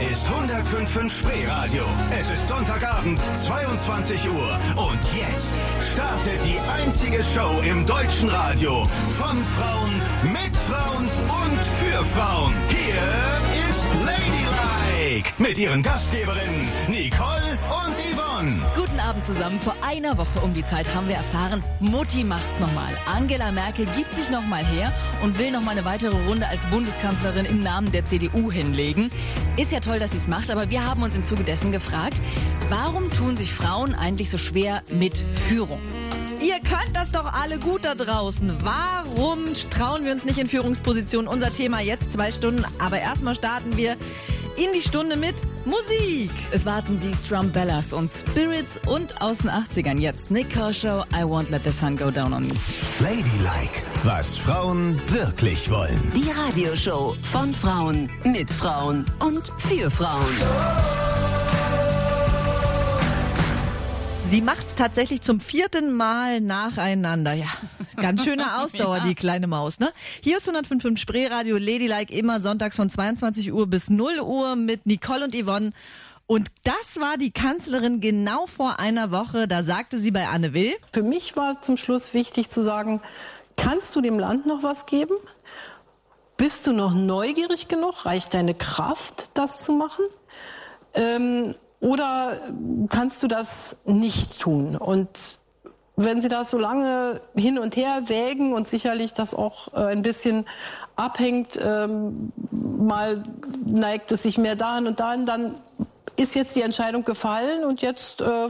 ist 105.5 Spreeradio. Es ist Sonntagabend, 22 Uhr. Und jetzt startet die einzige Show im deutschen Radio. Von Frauen, mit Frauen und für Frauen. Hier ist Ladylike. Mit ihren Gastgeberinnen Nicole Yvonne. Guten Abend zusammen. Vor einer Woche um die Zeit haben wir erfahren, Mutti macht's nochmal. Angela Merkel gibt sich nochmal her und will nochmal eine weitere Runde als Bundeskanzlerin im Namen der CDU hinlegen. Ist ja toll, dass sie es macht, aber wir haben uns im Zuge dessen gefragt, warum tun sich Frauen eigentlich so schwer mit Führung? Ihr könnt das doch alle gut da draußen. Warum trauen wir uns nicht in Führungspositionen? Unser Thema jetzt zwei Stunden. Aber erstmal starten wir in die Stunde mit Musik. Es warten die Strumbellas und Spirits und aus den 80ern jetzt Nick Kershaw, I Won't Let the Sun Go Down on Me. Ladylike, was Frauen wirklich wollen. Die Radioshow von Frauen, mit Frauen und für Frauen. Sie macht's tatsächlich zum vierten Mal nacheinander. Ja, ganz schöne Ausdauer, die kleine Maus, ne? Hier ist 105.5 Spreeradio Ladylike immer sonntags von 22 Uhr bis 0 Uhr mit Nicole und Yvonne. Und das war die Kanzlerin genau vor einer Woche. Da sagte sie bei Anne Will. Für mich war zum Schluss wichtig zu sagen, kannst du dem Land noch was geben? Bist du noch neugierig genug? Reicht deine Kraft, das zu machen? Ähm, oder kannst du das nicht tun? Und wenn Sie das so lange hin und her wägen und sicherlich das auch äh, ein bisschen abhängt, ähm, mal neigt es sich mehr dahin und dahin, dann ist jetzt die Entscheidung gefallen und jetzt äh,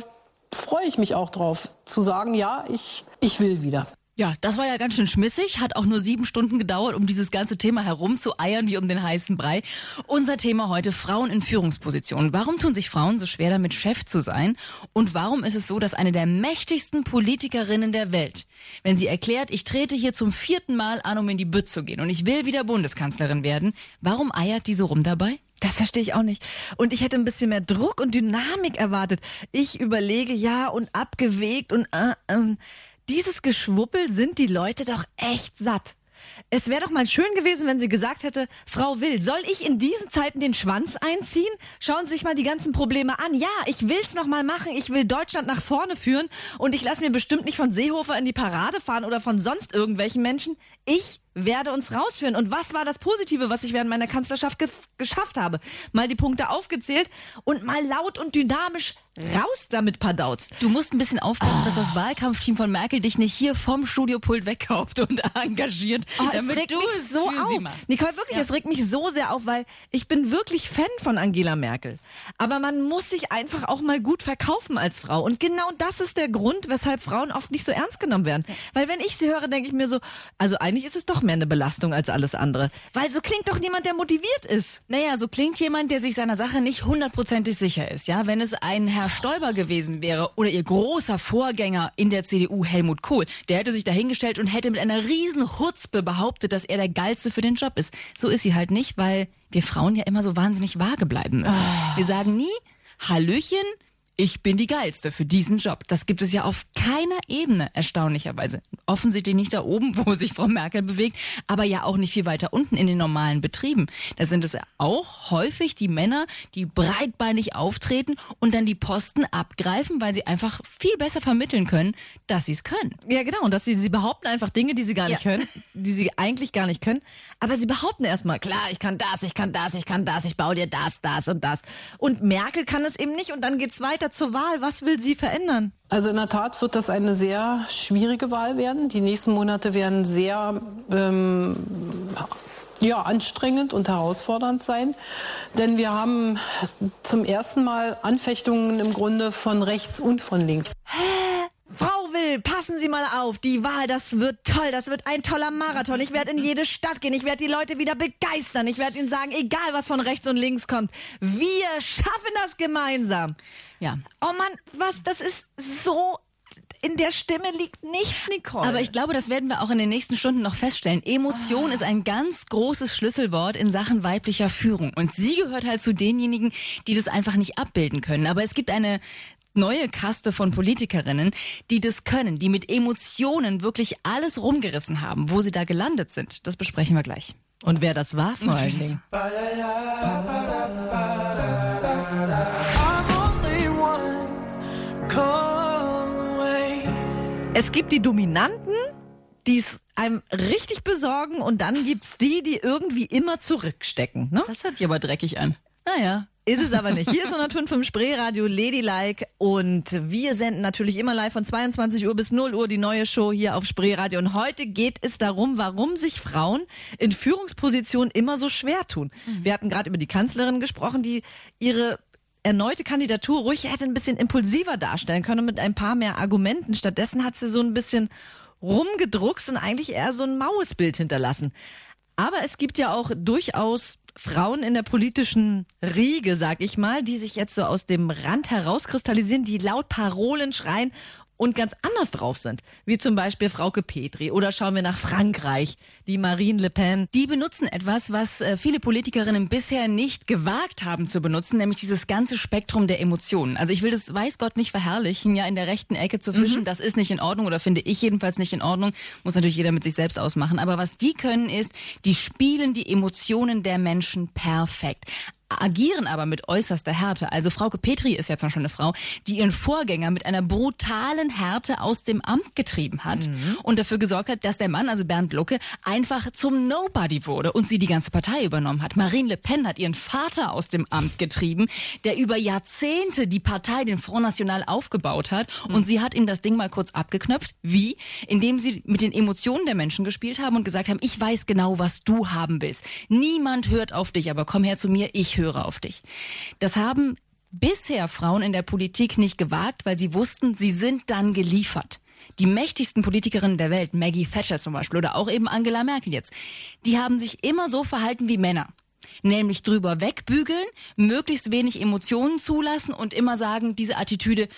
freue ich mich auch drauf zu sagen, ja, ich, ich will wieder. Ja, das war ja ganz schön schmissig, hat auch nur sieben Stunden gedauert, um dieses ganze Thema herumzueiern wie um den heißen Brei. Unser Thema heute Frauen in Führungspositionen. Warum tun sich Frauen so schwer damit, Chef zu sein? Und warum ist es so, dass eine der mächtigsten Politikerinnen der Welt, wenn sie erklärt, ich trete hier zum vierten Mal an, um in die Bütt zu gehen und ich will wieder Bundeskanzlerin werden, warum eiert die so rum dabei? Das verstehe ich auch nicht. Und ich hätte ein bisschen mehr Druck und Dynamik erwartet. Ich überlege ja und abgewegt und äh, äh. Dieses Geschwuppel sind die Leute doch echt satt. Es wäre doch mal schön gewesen, wenn sie gesagt hätte, Frau Will, soll ich in diesen Zeiten den Schwanz einziehen? Schauen Sie sich mal die ganzen Probleme an. Ja, ich will's noch mal machen. Ich will Deutschland nach vorne führen und ich lasse mir bestimmt nicht von Seehofer in die Parade fahren oder von sonst irgendwelchen Menschen. Ich werde uns rausführen. Und was war das Positive, was ich während meiner Kanzlerschaft ge geschafft habe? Mal die Punkte aufgezählt und mal laut und dynamisch raus damit, Padauz. Du musst ein bisschen aufpassen, dass das Wahlkampfteam von Merkel dich nicht hier vom Studiopult wegkauft und engagiert, Oh, damit regt du mich es so auf. Nicole, wirklich, Ja. es regt mich so sehr auf, weil ich bin wirklich Fan von Angela Merkel. Aber man muss sich einfach auch mal gut verkaufen als Frau. Und genau das ist der Grund, weshalb Frauen oft nicht so ernst genommen werden. Weil wenn ich sie höre, denke ich mir so, also eigentlich ist es doch mehr eine Belastung als alles andere. Weil so klingt doch niemand, der motiviert ist. Naja, so klingt jemand, der sich seiner Sache nicht hundertprozentig sicher ist. Ja, wenn es ein Herr Stoiber gewesen wäre oder ihr großer Vorgänger in der CDU Helmut Kohl, der hätte sich dahingestellt und hätte mit einer riesen Hutzpe behauptet, dass er der geilste für den Job ist. So ist sie halt nicht, weil wir Frauen ja immer so wahnsinnig vage bleiben müssen. Wir sagen nie Hallöchen. Ich bin die geilste für diesen Job. Das gibt es ja auf keiner Ebene, erstaunlicherweise. Offensichtlich nicht da oben, wo sich Frau Merkel bewegt, aber ja auch nicht viel weiter unten in den normalen Betrieben. Da sind es ja auch häufig die Männer, die breitbeinig auftreten und dann die Posten abgreifen, weil sie einfach viel besser vermitteln können, dass sie es können. Ja, genau. Und dass sie, sie behaupten einfach Dinge, die sie gar nicht Ja. können, die sie eigentlich gar nicht können. Aber sie behaupten erstmal, klar, ich kann das, ich kann das, ich kann das, ich baue dir das, das und das. Und Merkel kann es eben nicht und dann geht's weiter zur Wahl. Was will sie verändern? Also in der Tat wird das eine sehr schwierige Wahl werden. Die nächsten Monate werden sehr ähm, ja, anstrengend und herausfordernd sein. Denn wir haben zum ersten Mal Anfechtungen im Grunde von rechts und von links. Will, passen Sie mal auf. Die Wahl, das wird toll. Das wird ein toller Marathon. Ich werde in jede Stadt gehen. Ich werde die Leute wieder begeistern. Ich werde ihnen sagen, egal was von rechts und links kommt, wir schaffen das gemeinsam. Ja. Oh Mann, was, das ist so, in der Stimme liegt nichts, Nicole. Aber ich glaube, das werden wir auch in den nächsten Stunden noch feststellen. Emotion ist ein ganz großes Schlüsselwort in Sachen weiblicher Führung. Und sie gehört halt zu denjenigen, die das einfach nicht abbilden können. Aber es gibt eine neue Kaste von Politikerinnen, die das können, die mit Emotionen wirklich alles rumgerissen haben, wo sie da gelandet sind. Das besprechen wir gleich. Und wer das war vor mhm. allen Dingen. Es gibt die Dominanten, die es einem richtig besorgen und dann gibt es die, die irgendwie immer zurückstecken. Ne? Das hört sich aber dreckig an. Naja. Ist es aber nicht. Hier ist 105 im Spreeradio Ladylike und wir senden natürlich immer live von 22 Uhr bis 0 Uhr die neue Show hier auf Spreeradio. Und heute geht es darum, warum sich Frauen in Führungspositionen immer so schwer tun. Mhm. Wir hatten gerade über die Kanzlerin gesprochen, die ihre erneute Kandidatur ruhig hätte ein bisschen impulsiver darstellen können mit ein paar mehr Argumenten. Stattdessen hat sie so ein bisschen rumgedruckst und eigentlich eher so ein maues Bild hinterlassen. Aber es gibt ja auch durchaus Frauen in der politischen Riege, sag ich mal, die sich jetzt so aus dem Rand herauskristallisieren, die laut Parolen schreien und ganz anders drauf sind. Wie zum Beispiel Frauke Petri. Oder schauen wir nach Frankreich, die Marine Le Pen. Die benutzen etwas, was äh, viele Politikerinnen bisher nicht gewagt haben zu benutzen, nämlich dieses ganze Spektrum der Emotionen. Also ich will das, weiß Gott, nicht verherrlichen, ja in der rechten Ecke zu fischen. Mhm. Das ist nicht in Ordnung oder finde ich jedenfalls nicht in Ordnung. Muss natürlich jeder mit sich selbst ausmachen. Aber was die können ist, die spielen die Emotionen der Menschen perfekt agieren aber mit äußerster Härte. Also Frauke Petri ist jetzt noch schon eine Frau, die ihren Vorgänger mit einer brutalen Härte aus dem Amt getrieben hat mhm. und dafür gesorgt hat, dass der Mann, also Bernd Lucke, einfach zum Nobody wurde und sie die ganze Partei übernommen hat. Marine Le Pen hat ihren Vater aus dem Amt getrieben, der über Jahrzehnte die Partei, den Front National, aufgebaut hat mhm. und sie hat ihm das Ding mal kurz abgeknöpft. Wie? Indem sie mit den Emotionen der Menschen gespielt haben und gesagt haben, ich weiß genau, was du haben willst. Niemand hört auf dich, aber komm her zu mir, ich höre auf dich. Das haben bisher Frauen in der Politik nicht gewagt, weil sie wussten, sie sind dann geliefert. Die mächtigsten Politikerinnen der Welt, Maggie Thatcher zum Beispiel oder auch eben Angela Merkel jetzt, die haben sich immer so verhalten wie Männer. Nämlich drüber wegbügeln, möglichst wenig Emotionen zulassen und immer sagen, diese Attitüde,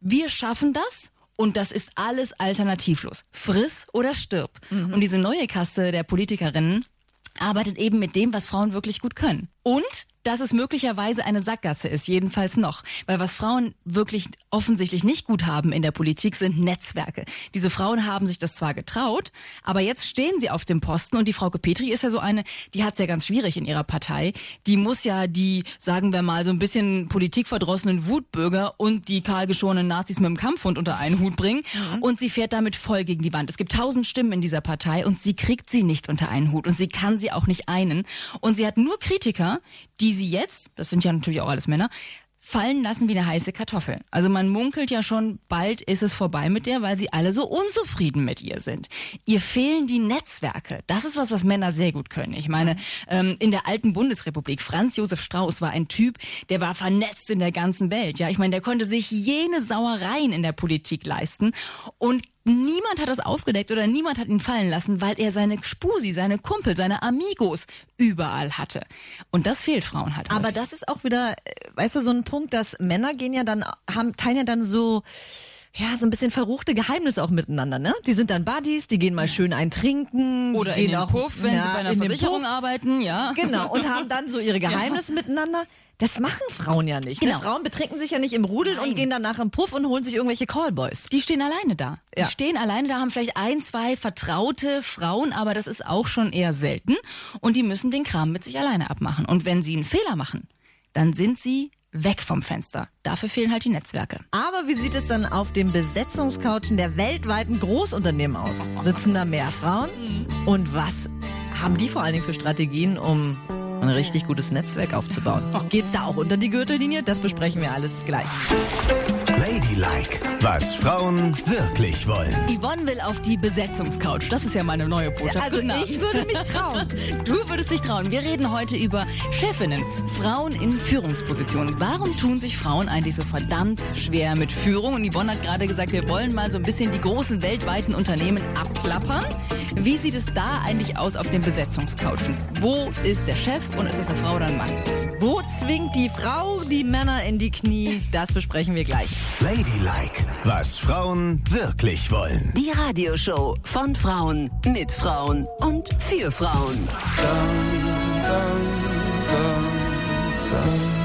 wir schaffen das und das ist alles alternativlos. Friss oder stirb. Mhm. Und diese neue Kaste der Politikerinnen arbeitet eben mit dem, was Frauen wirklich gut können. Und dass es möglicherweise eine Sackgasse ist, jedenfalls noch. Weil was Frauen wirklich offensichtlich nicht gut haben in der Politik sind Netzwerke. Diese Frauen haben sich das zwar getraut, aber jetzt stehen sie auf dem Posten und die Frau Petri ist ja so eine, die hat es ja ganz schwierig in ihrer Partei. Die muss ja die, sagen wir mal, so ein bisschen politikverdrossenen Wutbürger und die kahlgeschorenen Nazis mit dem Kampfhund unter einen Hut bringen mhm. und sie fährt damit voll gegen die Wand. Es gibt tausend Stimmen in dieser Partei und sie kriegt sie nicht unter einen Hut und sie kann sie auch nicht einen und sie hat nur Kritiker, die sie jetzt, das sind ja natürlich auch alles Männer, fallen lassen wie eine heiße Kartoffel. Also man munkelt ja schon, bald ist es vorbei mit der, weil sie alle so unzufrieden mit ihr sind. Ihr fehlen die Netzwerke. Das ist was, was Männer sehr gut können. Ich meine, ähm, in der alten Bundesrepublik, Franz Josef Strauß war ein Typ, der war vernetzt in der ganzen Welt. Ja, ich meine, der konnte sich jene Sauereien in der Politik leisten und Niemand hat das aufgedeckt oder niemand hat ihn fallen lassen, weil er seine Spusi, seine Kumpel, seine Amigos überall hatte. Und das fehlt Frauen halt. Aber das ist auch wieder, äh, weißt du, so ein Punkt, dass Männer gehen ja dann, haben, teilen ja dann so, ja, so ein bisschen verruchte Geheimnisse auch miteinander, ne? Die sind dann Buddies, die gehen mal schön eintrinken. Oder in den auch, Puff, wenn ja, sie bei einer Versicherung arbeiten, ja. Genau, und haben dann so ihre Geheimnisse ja. miteinander. Das machen Frauen ja nicht. Ne? Genau. Ne? Frauen betrinken sich ja nicht im Rudel Nein. und gehen danach im Puff und holen sich irgendwelche Callboys. Die stehen alleine da. Die ja. stehen alleine da, haben vielleicht ein, zwei vertraute Frauen, aber das ist auch schon eher selten. Und die müssen den Kram mit sich alleine abmachen. Und wenn sie einen Fehler machen, dann sind sie weg vom Fenster. Dafür fehlen halt die Netzwerke. Aber wie sieht es dann auf den Besetzungscouchen der weltweiten Großunternehmen aus? Sitzen da mehr Frauen? Mhm. Und was haben die vor allen Dingen für Strategien, um ein richtig gutes Netzwerk aufzubauen. Geht's da auch unter die Gürtellinie? Das besprechen wir alles gleich. Ladylike, was Frauen wirklich wollen. Yvonne will auf die Besetzungscouch. Das ist ja meine neue Botschaft. Also ich würde mich trauen. Du würdest dich trauen. Wir reden heute über Chefinnen, Frauen in Führungspositionen. Warum tun sich Frauen eigentlich so verdammt schwer mit Führung? Und Yvonne hat gerade gesagt, wir wollen mal so ein bisschen die großen weltweiten Unternehmen abklappern. Wie sieht es da eigentlich aus auf den Besetzungscouchen? Wo ist der Chef und ist es eine Frau oder ein Mann? Wo zwingt die Frau die Männer in die Knie? Das besprechen wir gleich. Ladylike, was Frauen wirklich wollen. Die Radioshow von Frauen, mit Frauen und für Frauen. Dun, dun, dun,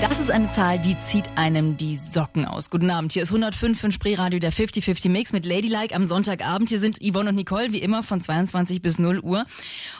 Das ist eine Zahl, die zieht einem die Socken aus. Guten Abend, hier ist 105 für Spreeradio der 50-50 Mix mit Ladylike am Sonntagabend. Hier sind Yvonne und Nicole, wie immer, von 22 bis 0 Uhr.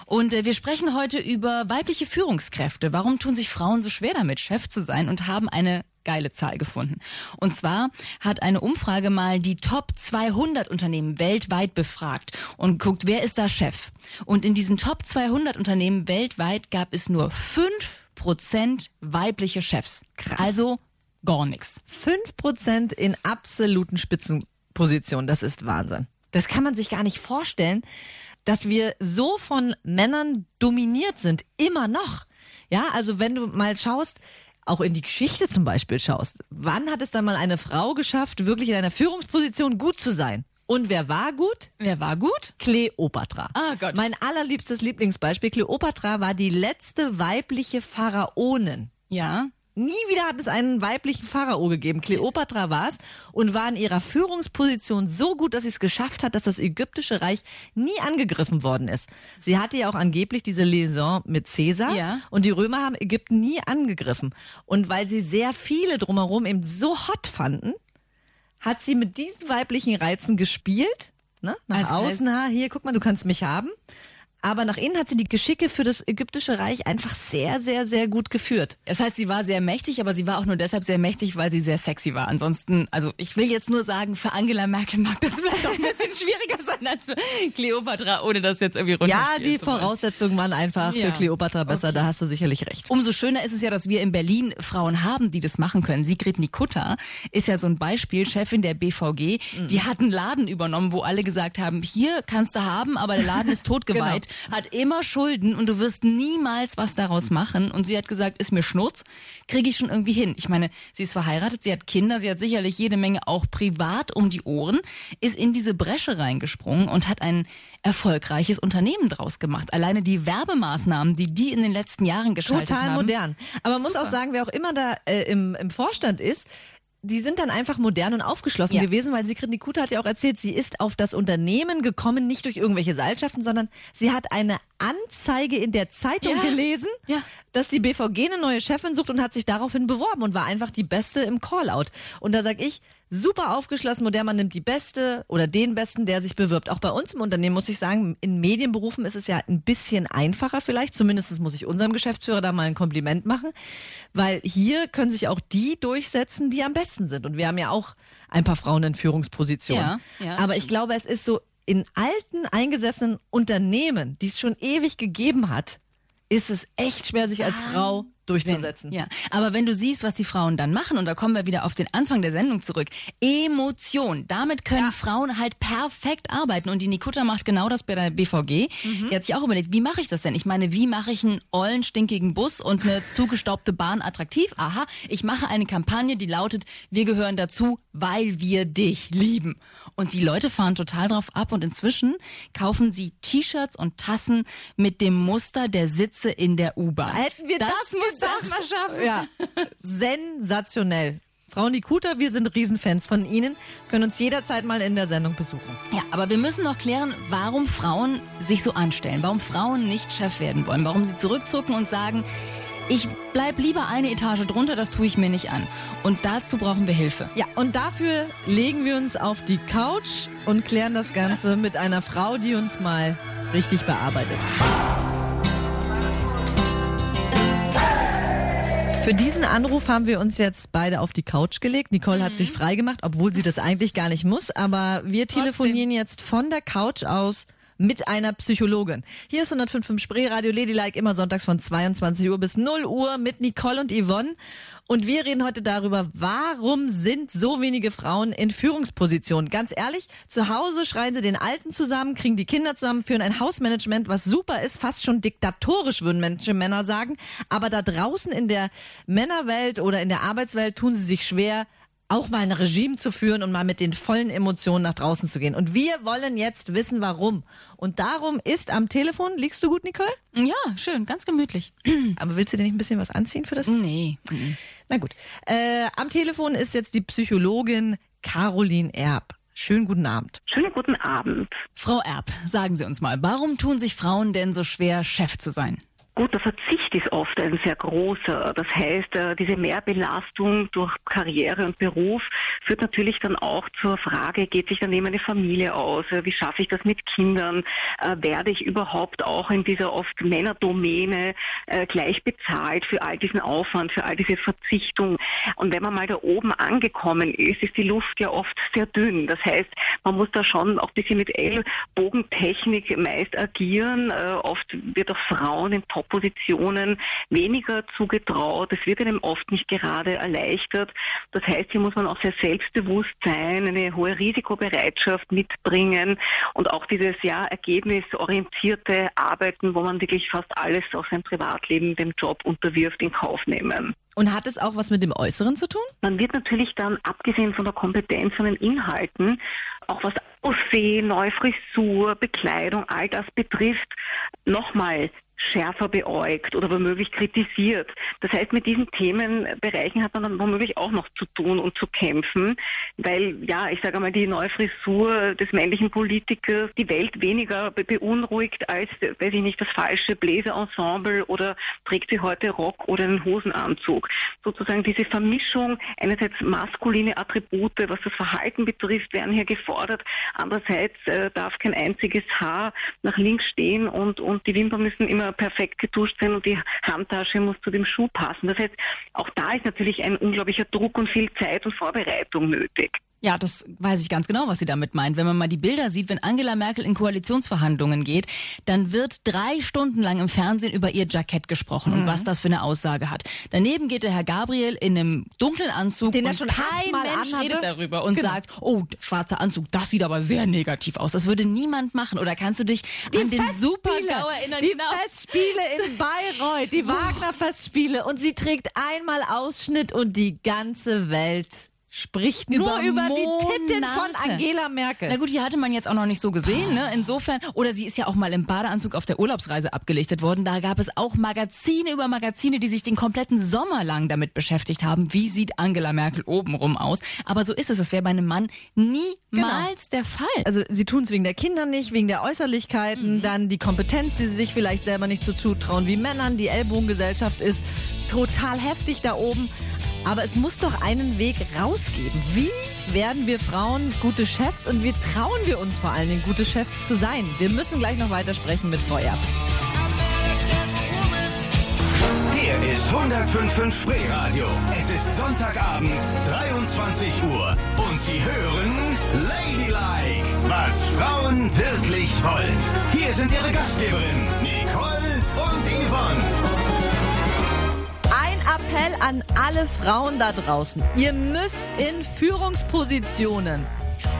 Und äh, wir sprechen heute über weibliche Führungskräfte. Warum tun sich Frauen so schwer damit, Chef zu sein und haben eine geile Zahl gefunden. Und zwar hat eine Umfrage mal die Top 200 Unternehmen weltweit befragt und guckt, wer ist da Chef. Und in diesen Top 200 Unternehmen weltweit gab es nur fünf Prozent weibliche Chefs. Krass. Also gar nichts. 5% in absoluten Spitzenpositionen. Das ist Wahnsinn. Das kann man sich gar nicht vorstellen, dass wir so von Männern dominiert sind. Immer noch. Ja, also wenn du mal schaust, auch in die Geschichte zum Beispiel schaust, wann hat es dann mal eine Frau geschafft, wirklich in einer Führungsposition gut zu sein? Und wer war gut? Wer war gut? Kleopatra. Ah, Gott. Mein allerliebstes Lieblingsbeispiel. Kleopatra war die letzte weibliche Pharaonin. Ja. Nie wieder hat es einen weiblichen Pharao gegeben. Kleopatra war es und war in ihrer Führungsposition so gut, dass sie es geschafft hat, dass das ägyptische Reich nie angegriffen worden ist. Sie hatte ja auch angeblich diese Liaison mit Caesar Ja. und die Römer haben Ägypten nie angegriffen. Und weil sie sehr viele drumherum eben so hot fanden, hat sie mit diesen weiblichen Reizen gespielt. Ne? Nach Also heißt- außen, ha, hier, guck mal, du kannst mich haben. Aber nach innen hat sie die Geschicke für das ägyptische Reich einfach sehr, sehr, sehr gut geführt. Das heißt, sie war sehr mächtig, aber sie war auch nur deshalb sehr mächtig, weil sie sehr sexy war. Ansonsten, also ich will jetzt nur sagen, für Angela Merkel mag das vielleicht auch ein bisschen schwieriger sein als für Cleopatra, ohne das jetzt irgendwie Ja, runterspielen die. Voraussetzungen waren einfach Ja. für Kleopatra besser, da hast du sicherlich recht. Umso schöner ist es ja, dass wir in Berlin Frauen haben, die das machen können. Sigrid Nikutta ist ja so ein Beispiel, Chefin der BVG. Mhm. Die hat einen Laden übernommen, wo alle gesagt haben, hier kannst du haben, aber der Laden ist totgeweiht, Genau. Hat immer Schulden und du wirst niemals was daraus machen. Und sie hat gesagt, ist mir Schnurz, kriege ich schon irgendwie hin. Ich meine, sie ist verheiratet, sie hat Kinder, sie hat sicherlich jede Menge auch privat um die Ohren, ist in diese Bresche reingesprungen und hat ein erfolgreiches Unternehmen draus gemacht. Alleine die Werbemaßnahmen, die die in den letzten Jahren geschaltet Total haben. modern. Aber man muss auch sagen, wer auch immer da äh, im, im Vorstand ist, die sind dann einfach modern und aufgeschlossen Ja. gewesen, weil Sigrid Nikutta hat ja auch erzählt, sie ist auf das Unternehmen gekommen, nicht durch irgendwelche Seilschaften, sondern sie hat eine Anzeige in der Zeitung Ja. gelesen, Ja. dass die BVG eine neue Chefin sucht und hat sich daraufhin beworben und war einfach die Beste im Callout. Und da sag ich, super aufgeschlossen, modern, man nimmt die Beste oder den Besten, der sich bewirbt. Auch bei uns im Unternehmen muss ich sagen, in Medienberufen ist es ja ein bisschen einfacher vielleicht. Zumindest muss ich unserem Geschäftsführer da mal ein Kompliment machen, weil hier können sich auch die durchsetzen, die am besten sind. Und wir haben ja auch ein paar Frauen in Führungspositionen. Ja, ja, Aber ich glaube, es ist so in alten, eingesessenen Unternehmen, die es schon ewig gegeben hat, ist es echt schwer, sich als Frau durchzusetzen. Ja, aber wenn du siehst, was die Frauen dann machen, und da kommen wir wieder auf den Anfang der Sendung zurück, Emotion, damit können Frauen halt perfekt arbeiten. Und die Nikutta macht genau das bei der BVG. Mhm. Die hat sich auch überlegt, wie mache ich das denn? Ich meine, wie mache ich einen ollen, stinkigen Bus und eine zugestaubte Bahn attraktiv? Aha, ich mache eine Kampagne, die lautet, wir gehören dazu, weil wir dich lieben. Und die Leute fahren total drauf ab und inzwischen kaufen sie T-Shirts und Tassen mit dem Muster der Sitze in der U-Bahn. Hätten wir das, muss gedacht. mal schaffen. Ja, sensationell. Frau Nikuta, wir sind Riesenfans von Ihnen, können uns jederzeit mal in der Sendung besuchen. Ja, aber wir müssen noch klären, warum Frauen sich so anstellen, warum Frauen nicht Chef werden wollen, warum sie zurückzucken und sagen, ich bleib lieber eine Etage drunter, das tue ich mir nicht an. Und dazu brauchen wir Hilfe. Ja, und dafür legen wir uns auf die Couch und klären das Ganze mit einer Frau, die uns mal richtig bearbeitet. Für diesen Anruf haben wir uns jetzt beide auf die Couch gelegt. Nicole hat sich freigemacht, obwohl sie das eigentlich gar nicht muss. Aber wir telefonieren jetzt von der Couch aus mit einer Psychologin. Hier ist 105.5 Spree, Radio Ladylike, immer sonntags von 22 Uhr bis 0 Uhr mit Nicole und Yvonne. Und wir reden heute darüber, warum sind so wenige Frauen in Führungspositionen? Ganz ehrlich, zu Hause schreien sie den Alten zusammen, kriegen die Kinder zusammen, führen ein Hausmanagement, was super ist, fast schon diktatorisch, würden Menschen, Männer sagen. Aber da draußen in der Männerwelt oder in der Arbeitswelt tun sie sich schwer, auch mal ein Regime zu führen und mal mit den vollen Emotionen nach draußen zu gehen. Und wir wollen jetzt wissen, warum. Und darum ist am Telefon, liegst du gut, Nicole? Ja, schön, ganz gemütlich. Aber willst du dir nicht ein bisschen was anziehen für das? Nee. Na gut. Äh, am Telefon ist jetzt die Psychologin Caroline Erb. Schönen guten Abend. Schönen guten Abend. Frau Erb, sagen Sie uns mal, warum tun sich Frauen denn so schwer, Chef zu sein? Gut, der Verzicht ist oft ein sehr großer. Das heißt, äh, diese Mehrbelastung durch Karriere und Beruf führt natürlich dann auch zur Frage, geht sich dann eben eine Familie aus? Äh, wie schaffe ich das mit Kindern? Äh, werde ich überhaupt auch in dieser oft Männerdomäne gleich bezahlt für all diesen Aufwand, für all diese Verzichtung? Und wenn man mal da oben angekommen ist, ist die Luft ja oft sehr dünn. Das heißt, man muss da schon auch ein bisschen mit Ellbogentechnik meist agieren. Oft wird auch Frauen in Top-Positionen weniger zugetraut. Es wird einem oft nicht gerade erleichtert. Das heißt, hier muss man auch sehr selbstbewusst sein, eine hohe Risikobereitschaft mitbringen und auch dieses ja ergebnisorientierte Arbeiten, wo man wirklich fast alles aus seinem Privatleben dem Job unterwirft, in Kauf nehmen. Und hat es auch was mit dem Äußeren zu tun? Man wird natürlich dann, abgesehen von der Kompetenz und den Inhalten, auch was Aussehen, neue Frisur, Bekleidung, all das betrifft, nochmal schärfer beäugt oder womöglich kritisiert. Das heißt, mit diesen Themenbereichen hat man dann womöglich auch noch zu tun und zu kämpfen, weil, ja, ich sage einmal, die neue Frisur des männlichen Politikers die Welt weniger beunruhigt als, weiß ich nicht, das falsche Bläserensemble oder trägt sie heute Rock oder einen Hosenanzug. Sozusagen diese Vermischung, einerseits maskuline Attribute, was das Verhalten betrifft, werden hier gefordert. Andererseits äh, darf kein einziges Haar nach links stehen und, und die Wimpern müssen immer perfekt getuscht sein und die Handtasche muss zu dem Schuh passen. Das heißt, auch da ist natürlich ein unglaublicher Druck und viel Zeit und Vorbereitung nötig. Ja, das weiß ich ganz genau, was sie damit meint. Wenn man mal die Bilder sieht, wenn Angela Merkel in Koalitionsverhandlungen geht, dann wird drei Stunden lang im Fernsehen über ihr Jackett gesprochen mhm. und was das für eine Aussage hat. Daneben geht der Herr Gabriel in einem dunklen Anzug Den und schon kein Mensch anhatte. redet darüber und Genau. sagt, oh, schwarzer Anzug, das sieht aber sehr negativ aus. Das würde niemand machen. Oder kannst du dich an den Super-GAU erinnern? Die Genau. Festspiele in Bayreuth, die Wagner-Festspiele. Und sie trägt einmal Ausschnitt und die ganze Welt spricht nur Über über die Titten von. Angela Merkel. Na gut, die hatte man jetzt auch noch nicht so gesehen, ne? Insofern, oder sie ist ja auch mal im Badeanzug auf der Urlaubsreise abgelichtet worden. Da gab es auch Magazine über Magazine, die sich den kompletten Sommer lang damit beschäftigt haben. Wie sieht Angela Merkel obenrum aus? Aber so ist es. Das wäre bei einem Mann niemals der Fall. Also sie tun es wegen der Kinder nicht, wegen der Äußerlichkeiten, dann die Kompetenz, die sie sich vielleicht selber nicht so zutrauen wie Männern. Die Ellbogengesellschaft ist total heftig da oben. Aber es muss doch einen Weg rausgeben. Wie werden wir Frauen gute Chefs und wie trauen wir uns vor allen Dingen gute Chefs zu sein? Wir müssen gleich noch weitersprechen mit Frau. Hier ist 105.5 Spreeradio. Es ist Sonntagabend, 23 Uhr. Und Sie hören Ladylike, was Frauen wirklich wollen. Hier sind Ihre Gastgeberinnen, Nicole und Yvonne. Appell an alle Frauen da draußen. Ihr müsst in Führungspositionen.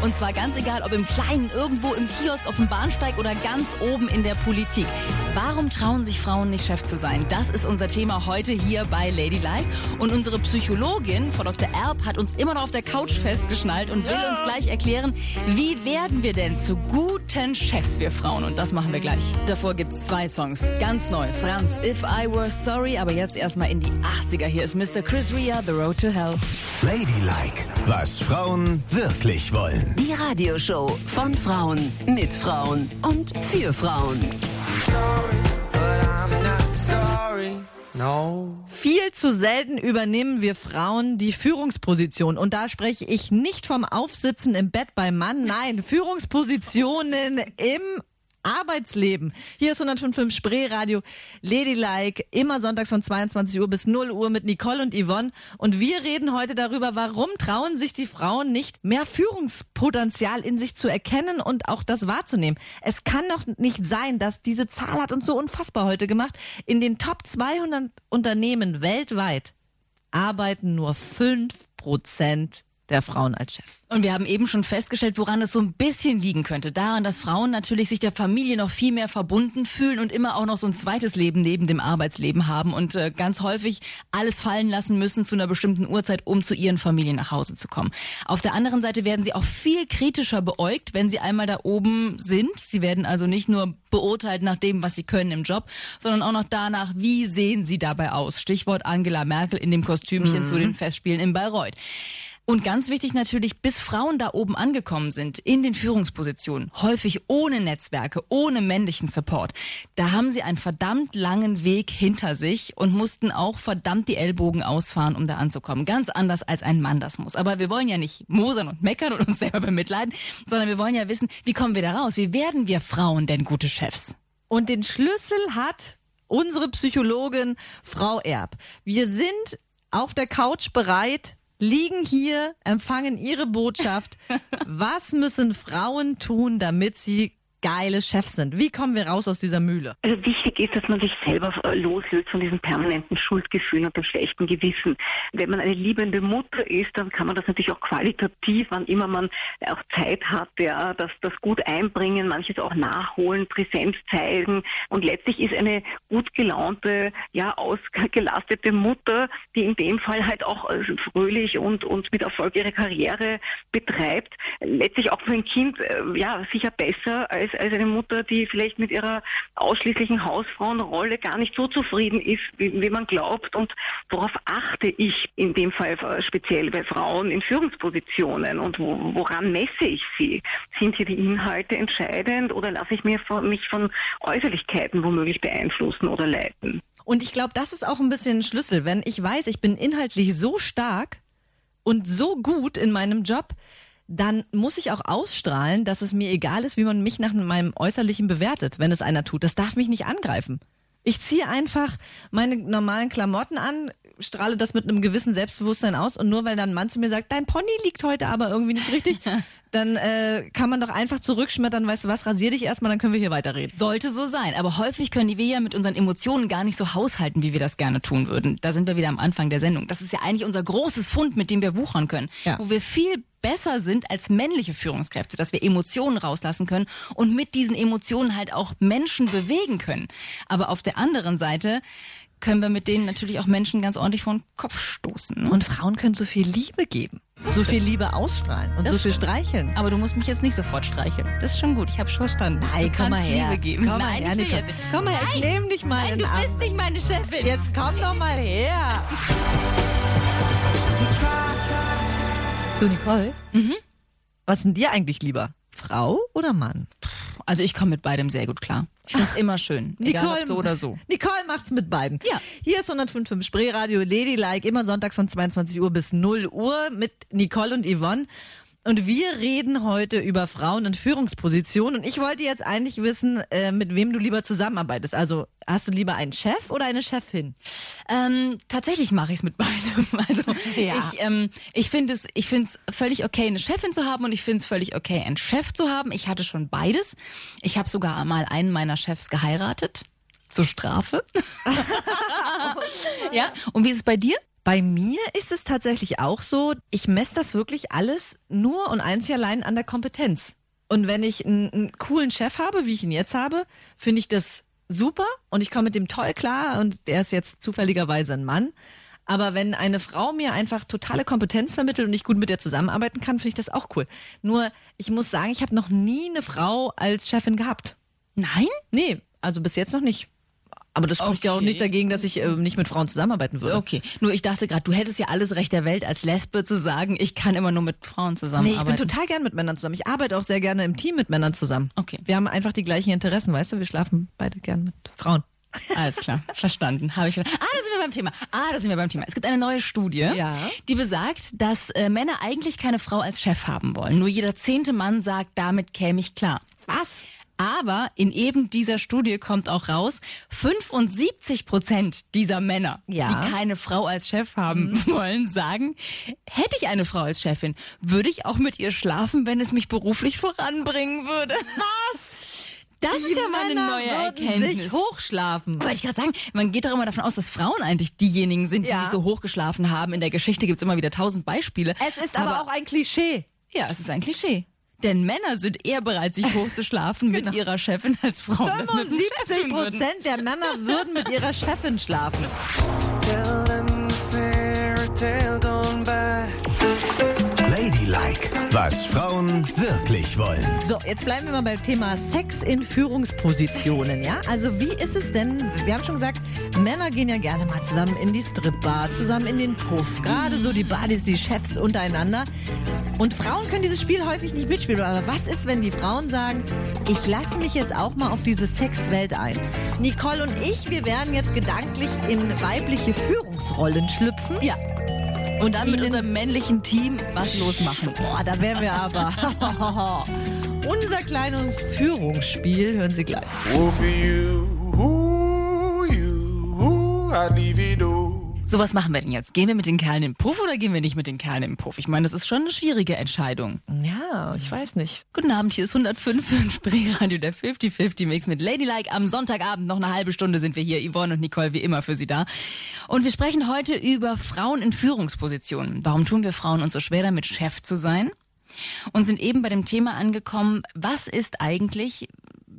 Und zwar ganz egal, ob im Kleinen, irgendwo im Kiosk, auf dem Bahnsteig oder ganz oben in der Politik. Warum trauen sich Frauen nicht Chef zu sein? Das ist unser Thema heute hier bei Ladylike. Und unsere Psychologin, Frau Dr. Erb, hat uns immer noch auf der Couch festgeschnallt und will uns gleich erklären, wie werden wir denn zu guten Chefs, wir Frauen? Und das machen wir gleich. Davor gibt's zwei Songs. Ganz neu. Franz, If I Were Sorry. Aber jetzt erstmal in die 80er. Hier ist Mr. Chris Ria, The Road to Hell. Ladylike, was Frauen wirklich wollen. Die Radioshow von Frauen, mit Frauen und für Frauen. but I'm not sorry. No. Viel zu selten übernehmen wir Frauen die Führungsposition. Und da spreche ich nicht vom Aufsitzen im Bett beim Mann, nein, Führungspositionen im Arbeitsleben. Hier ist 105.5 Spreeradio, Ladylike, immer sonntags von 22 Uhr bis 0 Uhr mit Nicole und Yvonne. Und wir reden heute darüber, warum trauen sich die Frauen nicht, mehr Führungspotenzial in sich zu erkennen und auch das wahrzunehmen. Es kann doch nicht sein, dass diese Zahl hat uns so unfassbar heute gemacht. In den Top 200 Unternehmen weltweit arbeiten nur 5% der Frauen als Chef. Und wir haben eben schon festgestellt, woran es so ein bisschen liegen könnte. Daran, dass Frauen natürlich sich der Familie noch viel mehr verbunden fühlen und immer auch noch so ein zweites Leben neben dem Arbeitsleben haben und äh, ganz häufig alles fallen lassen müssen zu einer bestimmten Uhrzeit, um zu ihren Familien nach Hause zu kommen. Auf der anderen Seite werden sie auch viel kritischer beäugt, wenn sie einmal da oben sind. Sie werden also nicht nur beurteilt nach dem, was sie können im Job, sondern auch noch danach, wie sehen sie dabei aus. Stichwort Angela Merkel in dem Kostümchen zu den Festspielen in Bayreuth. Und ganz wichtig natürlich, bis Frauen da oben angekommen sind, in den Führungspositionen, häufig ohne Netzwerke, ohne männlichen Support, da haben sie einen verdammt langen Weg hinter sich und mussten auch verdammt die Ellbogen ausfahren, um da anzukommen. Ganz anders als ein Mann das muss. Aber wir wollen ja nicht mosern und meckern und uns selber bemitleiden, sondern wir wollen ja wissen, wie kommen wir da raus? Wie werden wir Frauen denn gute Chefs? Und den Schlüssel hat unsere Psychologin Frau Erb. Wir sind auf der Couch bereit, liegen hier, empfangen ihre Botschaft. Was müssen Frauen tun, damit sie geile Chefs sind? Wie kommen wir raus aus dieser Mühle? Also wichtig ist, dass man sich selber äh, loslöst von diesen permanenten Schuldgefühlen und dem schlechten Gewissen. Wenn man eine liebende Mutter ist, dann kann man das natürlich auch qualitativ, wann immer man auch Zeit hat, ja, das, das gut einbringen, manches auch nachholen, Präsenz zeigen. Und letztlich ist eine gut gelaunte, ja, ausgelastete Mutter, die in dem Fall halt auch äh, fröhlich und, und mit Erfolg ihre Karriere betreibt, letztlich auch für ein Kind, äh, ja, sicher besser als, als eine Mutter, die vielleicht mit ihrer ausschließlichen Hausfrauenrolle gar nicht so zufrieden ist, wie, wie man glaubt. Und worauf achte ich in dem Fall äh, speziell bei Frauen in Führungspositionen und wo, woran messe ich sie? Sind hier die Inhalte entscheidend oder lasse ich mir von, mich von Äußerlichkeiten womöglich beeinflussen oder leiten? Und ich glaube, das ist auch ein bisschen ein Schlüssel. Wenn ich weiß, ich bin inhaltlich so stark und so gut in meinem Job, dann muss ich auch ausstrahlen, dass es mir egal ist, wie man mich nach meinem Äußerlichen bewertet, wenn es einer tut. Das darf mich nicht angreifen. Ich ziehe einfach meine normalen Klamotten an, strahle das mit einem gewissen Selbstbewusstsein aus und nur weil dann ein Mann zu mir sagt, dein Pony liegt heute aber irgendwie nicht richtig, dann äh, kann man doch einfach zurückschmettern, weißt du was, rasier dich erstmal, dann können wir hier weiterreden. Sollte so sein. Aber häufig können wir ja mit unseren Emotionen gar nicht so haushalten, wie wir das gerne tun würden. Da sind wir wieder am Anfang der Sendung. Das ist ja eigentlich unser großes Fund, mit dem wir wuchern können. Ja. Wo wir viel besser sind als männliche Führungskräfte, dass wir Emotionen rauslassen können und mit diesen Emotionen halt auch Menschen bewegen können. Aber auf der anderen Seite können wir mit denen natürlich auch Menschen ganz ordentlich vor den Kopf stoßen. Ne? Und Frauen können so viel Liebe geben, so viel Liebe ausstrahlen und Das so viel stimmt. streicheln. Aber du musst mich jetzt nicht sofort streicheln. Das ist schon gut. Ich habe schon verstanden. Nein, du komm mal her. Liebe geben. Komm mal Nein, her, ich. Komm mal her, ich Nein. nehm dich mal Nein, in du Arm. bist nicht meine Chefin. Jetzt komm doch mal her. Du Nicole, was ist denn dir eigentlich lieber? Frau oder Mann? Also ich komme mit beidem sehr gut klar. Ich finde es immer schön. Egal ob so oder so. Nicole macht's mit beiden. Ja. Hier ist 105.5 Spreeradio Ladylike, immer sonntags von 22 Uhr bis 0 Uhr mit Nicole und Yvonne. Und wir reden heute über Frauen in Führungspositionen. Und ich wollte jetzt eigentlich wissen, äh, mit wem du lieber zusammenarbeitest. Also hast du lieber einen Chef oder eine Chefin? Ähm, tatsächlich mache ich es mit beidem. Also Ja. ich, ähm, ich finde es, ich finde es völlig okay, eine Chefin zu haben und ich finde es völlig okay, einen Chef zu haben. Ich hatte schon beides. Ich habe sogar mal einen meiner Chefs geheiratet zur Strafe. ja. Und wie ist es bei dir? Bei mir ist es tatsächlich auch so, ich messe das wirklich alles nur und einzig allein an der Kompetenz. Und wenn ich einen, einen coolen Chef habe, wie ich ihn jetzt habe, finde ich das super und ich komme mit dem toll klar und der ist jetzt zufälligerweise ein Mann. Aber wenn eine Frau mir einfach totale Kompetenz vermittelt und ich gut mit der zusammenarbeiten kann, finde ich das auch cool. Nur, ich muss sagen, ich habe noch nie eine Frau als Chefin gehabt. Nein? Nee, also bis jetzt noch nicht. Aber das spricht ja auch Okay. nicht dagegen, dass ich äh, nicht mit Frauen zusammenarbeiten würde. Okay. Nur ich dachte gerade, du hättest ja alles Recht der Welt als Lesbe zu sagen, ich kann immer nur mit Frauen Nee, zusammenarbeiten. ich bin total gern mit Männern zusammen. Ich arbeite auch sehr gerne im Team mit Männern zusammen. Okay. Wir haben einfach die gleichen Interessen, weißt du? Wir schlafen beide gern mit Frauen. Alles klar, verstanden. Habe ich verstanden. Ah, da sind wir beim Thema. Ah, da sind wir beim Thema. Es gibt eine neue Studie, Ja. die besagt, dass äh, Männer eigentlich keine Frau als Chef haben wollen. Nur jeder zehnte Mann sagt, damit käme ich klar. Was? Aber in eben dieser Studie kommt auch raus, 75 Prozent dieser Männer, Ja. die keine Frau als Chef haben wollen, sagen, hätte ich eine Frau als Chefin, würde ich auch mit ihr schlafen, wenn es mich beruflich voranbringen würde. Was? Das ist ja mal eine Männer neue Erkenntnis. sich hochschlafen. Wollte ich gerade sagen, man geht doch immer davon aus, dass Frauen eigentlich diejenigen sind, die Ja. sich so hochgeschlafen haben. In der Geschichte gibt's immer wieder tausend Beispiele. Es ist aber, auch ein Klischee. Ja, es ist ein Klischee. Denn Männer sind eher bereit, sich hochzuschlafen mit ihrer Chefin als Frauen. das mit dem Chef 75 tun würden. Prozent der Männer würden mit ihrer Chefin schlafen. Tell them the fairy tale Was Frauen wirklich wollen. So, jetzt bleiben wir mal beim Thema Sex in Führungspositionen, ja? Also wie ist es denn, wir haben schon gesagt, Männer gehen ja gerne mal zusammen in die Stripbar, zusammen in den Puff, gerade so die Buddies, die Chefs untereinander. Und Frauen können dieses Spiel häufig nicht mitspielen. Aber was ist, wenn die Frauen sagen, ich lasse mich jetzt auch mal auf diese Sexwelt ein? Nicole und ich, wir werden jetzt gedanklich in weibliche Führungsrollen schlüpfen. Ja. Und dann mit unserem männlichen Team was losmachen. Boah, da wären wir aber. Unser kleines Führungsspiel hören Sie gleich. Oh, for you, ooh, you, ooh, I'd leave it all. So, was machen wir denn jetzt? Gehen wir mit den Kerlen im Puff oder gehen wir nicht mit den Kerlen im Puff? Ich meine, das ist schon eine schwierige Entscheidung. Ja, ich weiß nicht. Guten Abend, hier ist 105 im Spreeradio, der 50-50 Mix mit Ladylike. Am Sonntagabend noch eine halbe Stunde sind wir hier, Yvonne und Nicole, wie immer für Sie da. Und wir sprechen heute über Frauen in Führungspositionen. Warum tun wir Frauen uns so schwer damit, Chef zu sein? Und sind eben bei dem Thema angekommen, was ist eigentlich,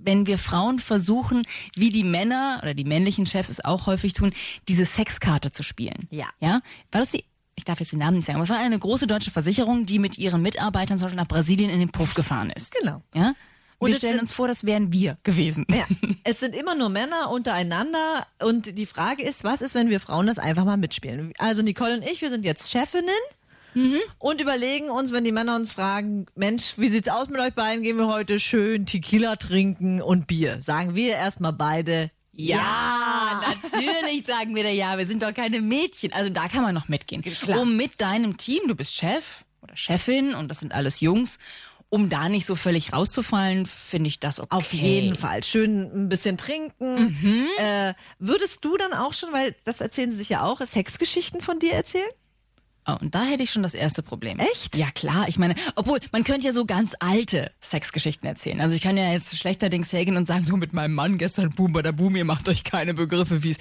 wenn wir Frauen versuchen, wie die Männer oder die männlichen Chefs es auch häufig tun, diese Sexkarte zu spielen. Ja. Ja? War das die, ich darf jetzt den Namen nicht sagen, aber es war eine große deutsche Versicherung, die mit ihren Mitarbeitern zum Beispiel nach Brasilien in den Puff gefahren ist. Genau. Ja? Und Wir stellen sind- uns vor, das wären wir gewesen. Ja, es sind immer nur Männer untereinander und die Frage ist, was ist, wenn wir Frauen das einfach mal mitspielen? Also Nicole und ich, wir sind jetzt Chefinnen und überlegen uns, wenn die Männer uns fragen, Mensch, wie sieht's aus mit euch beiden? Gehen wir heute schön Tequila trinken und Bier? Sagen wir erstmal beide Ja, natürlich sagen wir da ja. Wir sind doch keine Mädchen. Also da kann man noch mitgehen. Klar. Um mit deinem Team, du bist Chef oder Chefin und das sind alles Jungs, um da nicht so völlig rauszufallen, finde ich das okay. Auf jeden Fall. Schön ein bisschen trinken. Äh, würdest du dann auch schon, weil das erzählen sie sich ja auch, Sexgeschichten von dir erzählen? Oh, und da hätte ich schon das erste Problem. Echt? Ja, klar. Ich meine, obwohl, man könnte ja so ganz alte Sexgeschichten erzählen. Also ich kann ja jetzt schlechterdings hergehen und sagen, so mit meinem Mann gestern Boom bei der Boom, ihr macht euch keine Begriffe, wie es...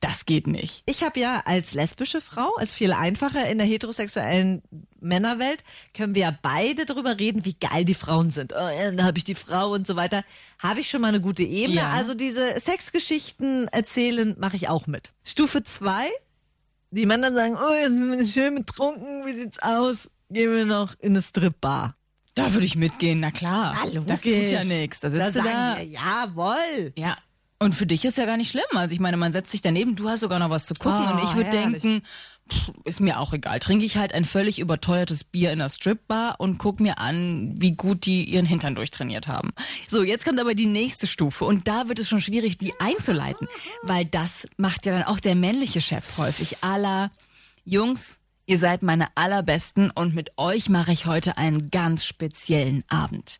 Das geht nicht. Ich habe ja als lesbische Frau, ist viel einfacher in der heterosexuellen Männerwelt, können wir ja beide darüber reden, wie geil die Frauen sind. Oh, da habe ich die Frau und so weiter. Habe ich schon mal eine gute Ebene. Ja. Also diese Sexgeschichten erzählen mache ich auch mit. Stufe zwei, die Männer sagen, oh, jetzt sind wir schön betrunken, wie sieht's aus? Gehen wir noch in eine Stripbar. Da würde ich mitgehen, na klar. Das tut ja nichts. Da sitzt du sagen da. wir, jawohl. Ja. Und für dich ist ja gar nicht schlimm. Also ich meine, man setzt sich daneben, du hast sogar noch was zu gucken Oh, und ich würde denken, pff, ist mir auch egal. Trinke ich halt ein völlig überteuertes Bier in der Stripbar und guck mir an, wie gut die ihren Hintern durchtrainiert haben. So, jetzt kommt aber die nächste Stufe und da wird es schon schwierig, die einzuleiten, weil das macht ja dann auch der männliche Chef häufig. Aller Jungs, ihr seid meine allerbesten und mit euch mache ich heute einen ganz speziellen Abend.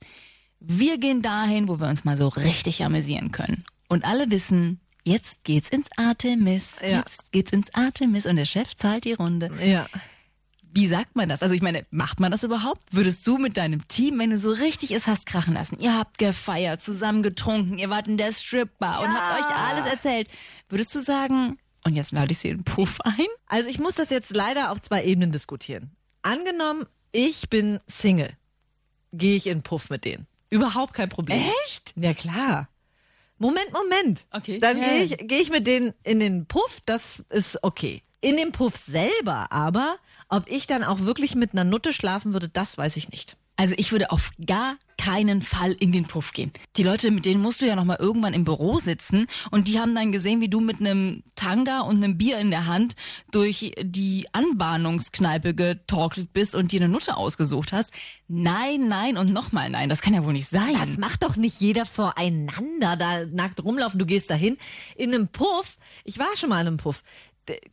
Wir gehen dahin, wo wir uns mal so richtig amüsieren können. Und alle wissen, jetzt geht's ins Artemis. Ja. Jetzt geht's ins Artemis und der Chef zahlt die Runde. Ja. Wie sagt man das? Also ich meine, macht man das überhaupt? Würdest du mit deinem Team, wenn du so richtig es hast krachen lassen, ihr habt gefeiert, zusammen getrunken, ihr wart in der Stripbar und habt euch alles erzählt, würdest du sagen, und jetzt lade ich sie in den Puff ein? Also ich muss das jetzt leider auf zwei Ebenen diskutieren. Angenommen, ich bin Single, gehe ich in den Puff mit denen. Überhaupt kein Problem. Echt? Ja klar. Moment, Moment. Okay. Dann Ja. gehe ich, gehe ich mit denen in den Puff, das ist okay. In dem Puff selber aber, ob ich dann auch wirklich mit einer Nutte schlafen würde, das weiß ich nicht. Also ich würde auf gar keinen Fall in den Puff gehen. Die Leute, mit denen musst du ja noch mal irgendwann im Büro sitzen und die haben dann gesehen, wie du mit einem Tanga und einem Bier in der Hand durch die Anbahnungskneipe getorkelt bist und dir eine Nutte ausgesucht hast. Nein, nein und nochmal nein. Das kann ja wohl nicht sein. Das macht doch nicht jeder voreinander, da nackt rumlaufen. Du gehst dahin in einem Puff. Ich war schon mal in einem Puff.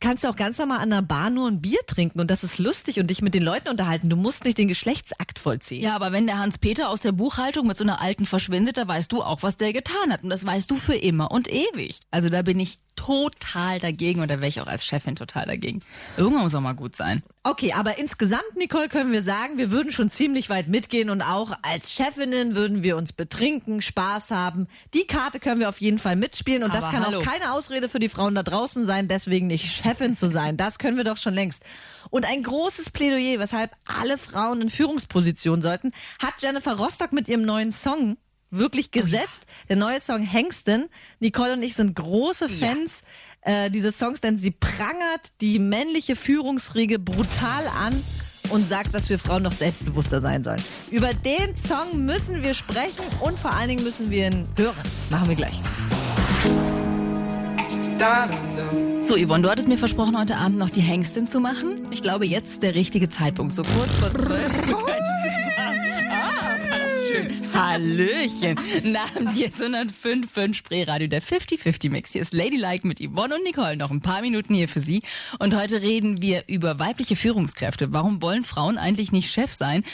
Kannst du auch ganz normal an der Bar nur ein Bier trinken und das ist lustig und dich mit den Leuten unterhalten. Du musst nicht den Geschlechtsakt vollziehen. Ja, aber wenn der Hans-Peter aus der Buchhaltung mit so einer alten verschwindet, da weißt du auch, was der getan hat. Und das weißt du für immer und ewig. Also da bin ich total dagegen da wäre ich auch als Chefin total dagegen. Irgendwann muss auch mal gut sein. Okay, aber insgesamt, Nicole, können wir sagen, wir würden schon ziemlich weit mitgehen und auch als Chefinnen würden wir uns betrinken, Spaß haben. Die Karte können wir auf jeden Fall mitspielen und das Aber kann hallo. auch keine Ausrede für die Frauen da draußen sein, deswegen nicht Chefin zu sein. Das können wir doch schon längst. Und ein großes Plädoyer, weshalb alle Frauen in Führungspositionen sollten, hat Jennifer Rostock mit ihrem neuen Song wirklich gesetzt. Der neue Song Hengsten. Nicole und ich sind große Fans äh, dieses Songs, denn sie prangert die männliche Führungsriege brutal an und sagt, dass wir Frauen noch selbstbewusster sein sollen. Über den Song müssen wir sprechen und vor allen Dingen müssen wir ihn hören. Machen wir gleich. So, Yvonne, du hattest mir versprochen, heute Abend noch die Hengstin zu machen. Ich glaube, jetzt ist der richtige Zeitpunkt. So kurz vor zwölf. Schön. Hallöchen. Nach dir 105.5 Spreeradio, der 50-50-Mix. Hier ist Ladylike mit Yvonne und Nicole. Noch ein paar Minuten hier für Sie. Und heute reden wir über weibliche Führungskräfte. Warum wollen Frauen eigentlich nicht Chef sein?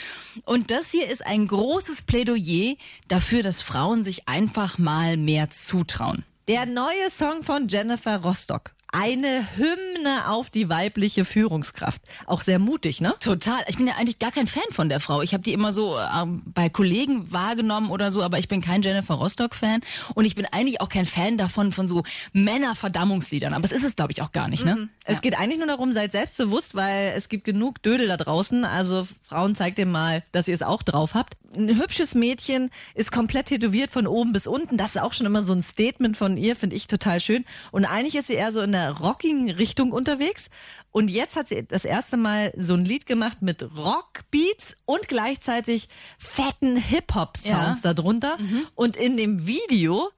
Und das hier ist ein großes Plädoyer dafür, dass Frauen sich einfach mal mehr zutrauen. Der neue Song von Jennifer Rostock. Eine Hymne auf die weibliche Führungskraft. Auch sehr mutig, ne? Total. Ich bin ja eigentlich gar kein Fan von der Frau. Ich habe die immer so ähm, bei Kollegen wahrgenommen oder so, aber ich bin kein Jennifer Rostock-Fan. Und ich bin eigentlich auch kein Fan davon, von so Männerverdammungsliedern. Aber es ist es, glaube ich, auch gar nicht, ne? Es geht eigentlich nur darum, seid selbstbewusst, weil es gibt genug Dödel da draußen. Also Frauen, zeigt dem mal, dass ihr es auch drauf habt. Ein hübsches Mädchen ist komplett tätowiert von oben bis unten. Das ist auch schon immer so ein Statement von ihr, finde ich total schön. Und eigentlich ist sie eher so in der rockigen Richtung unterwegs. Und jetzt hat sie das erste Mal so ein Lied gemacht mit Rockbeats und gleichzeitig fetten Hip-Hop-Sounds Ja. darunter. Und in dem Video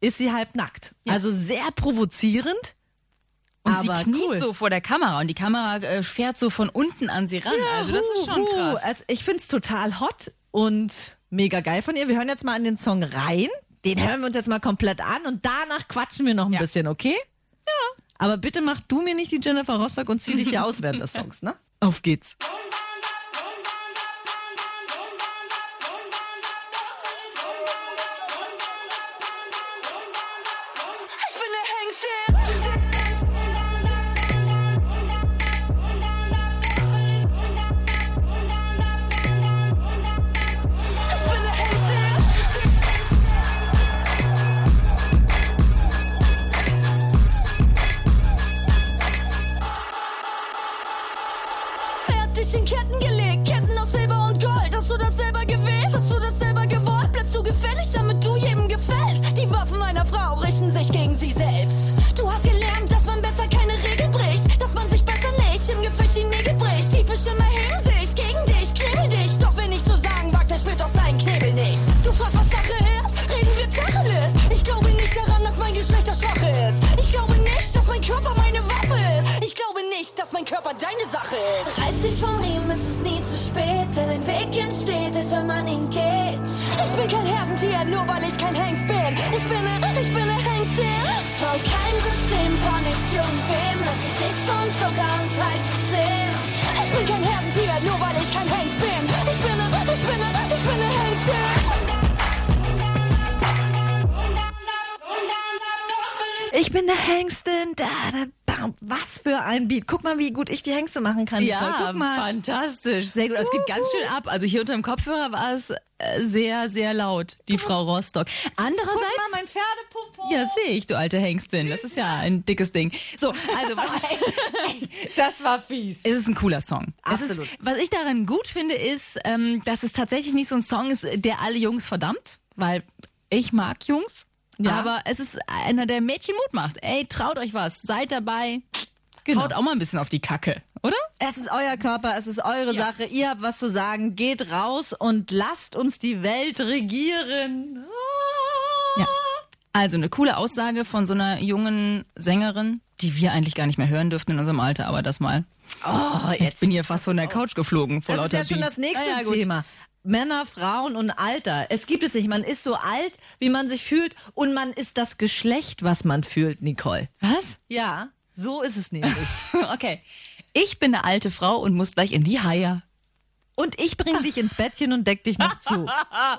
ist sie halb nackt. Ja. Also sehr provozierend. Und aber sie kniet cool. so vor der Kamera und die Kamera äh, fährt so von unten an sie ran. also das ist schon Huhu. krass. Also ich finde es total hot und mega geil von ihr. Wir hören jetzt mal in den Song rein. Den hören wir uns jetzt mal komplett an und danach quatschen wir noch ein Ja. bisschen, okay? Ja. Aber bitte mach du mir nicht die Jennifer Rostock und zieh dich hier aus während des Songs, ne? Auf geht's. Hat dich in Ketten gelegt? Ketten aus Silber und Gold. Hast du das selber gewählt? Hast du das selber gewollt? Bleibst du gefällig, damit du jedem gefällst? Die Waffen meiner Frau richten sich gegen sie selbst. Du hast gelernt, Körper deine Sache ist. Reiß dich vom Riemen, es ist nie zu spät. Denn ein Weg entsteht, erst wenn man ihn geht. Ich bin kein Herdentier, nur weil ich kein Hengst bin. Ich bin ne, ich bin ne Hengstin. Trau kein System, trau nicht irgendwem. Lass dich nicht von Zucker und Peitsche zählen. Ich bin kein Herdentier, nur weil ich kein Hengst bin. Ich bin ne, ich bin ne, ich bin ne Hengstin. Ich bin der Hengstin. Da, da. Was für ein Beat. Guck mal, wie gut ich die Hengste machen kann. Ja, fantastisch. Sehr gut. Es geht ganz schön ab. Also hier unter dem Kopfhörer war es äh, sehr, sehr laut, die Frau Rostock. Andererseits. Guck mal, mein Pferdepopo. ja, sehe ich, du alte Hengstin. Das ist ja ein dickes Ding. So, also was, Das war fies. es ist ein cooler Song. Absolut. ist, was ich daran gut finde, ist, ähm, dass es tatsächlich nicht so ein Song ist, der alle Jungs verdammt, weil ich mag Jungs. Ja. Aber es ist einer, der Mädchen Mut macht. Ey, traut euch was, seid dabei. Genau. Haut auch mal ein bisschen auf die Kacke, oder? Es ist euer Körper, es ist eure Ja. Sache. Ihr habt was zu sagen. Geht raus und lasst uns die Welt regieren. Ah. Ja. Also eine coole Aussage von so einer jungen Sängerin, die wir eigentlich gar nicht mehr hören dürften in unserem Alter, aber das mal. Oh, jetzt. Bin hier fast von der Couch geflogen vor Das ist lauter ja schon das nächste ja. Thema. Männer, Frauen und Alter. Es gibt es nicht. Man ist so alt, wie man sich fühlt und man ist das Geschlecht, was man fühlt, Nicole. Was? Ja, so ist es nämlich. Okay. Ich bin eine alte Frau und muss gleich in die Haie. Und ich bringe dich ins Bettchen und deck dich noch zu.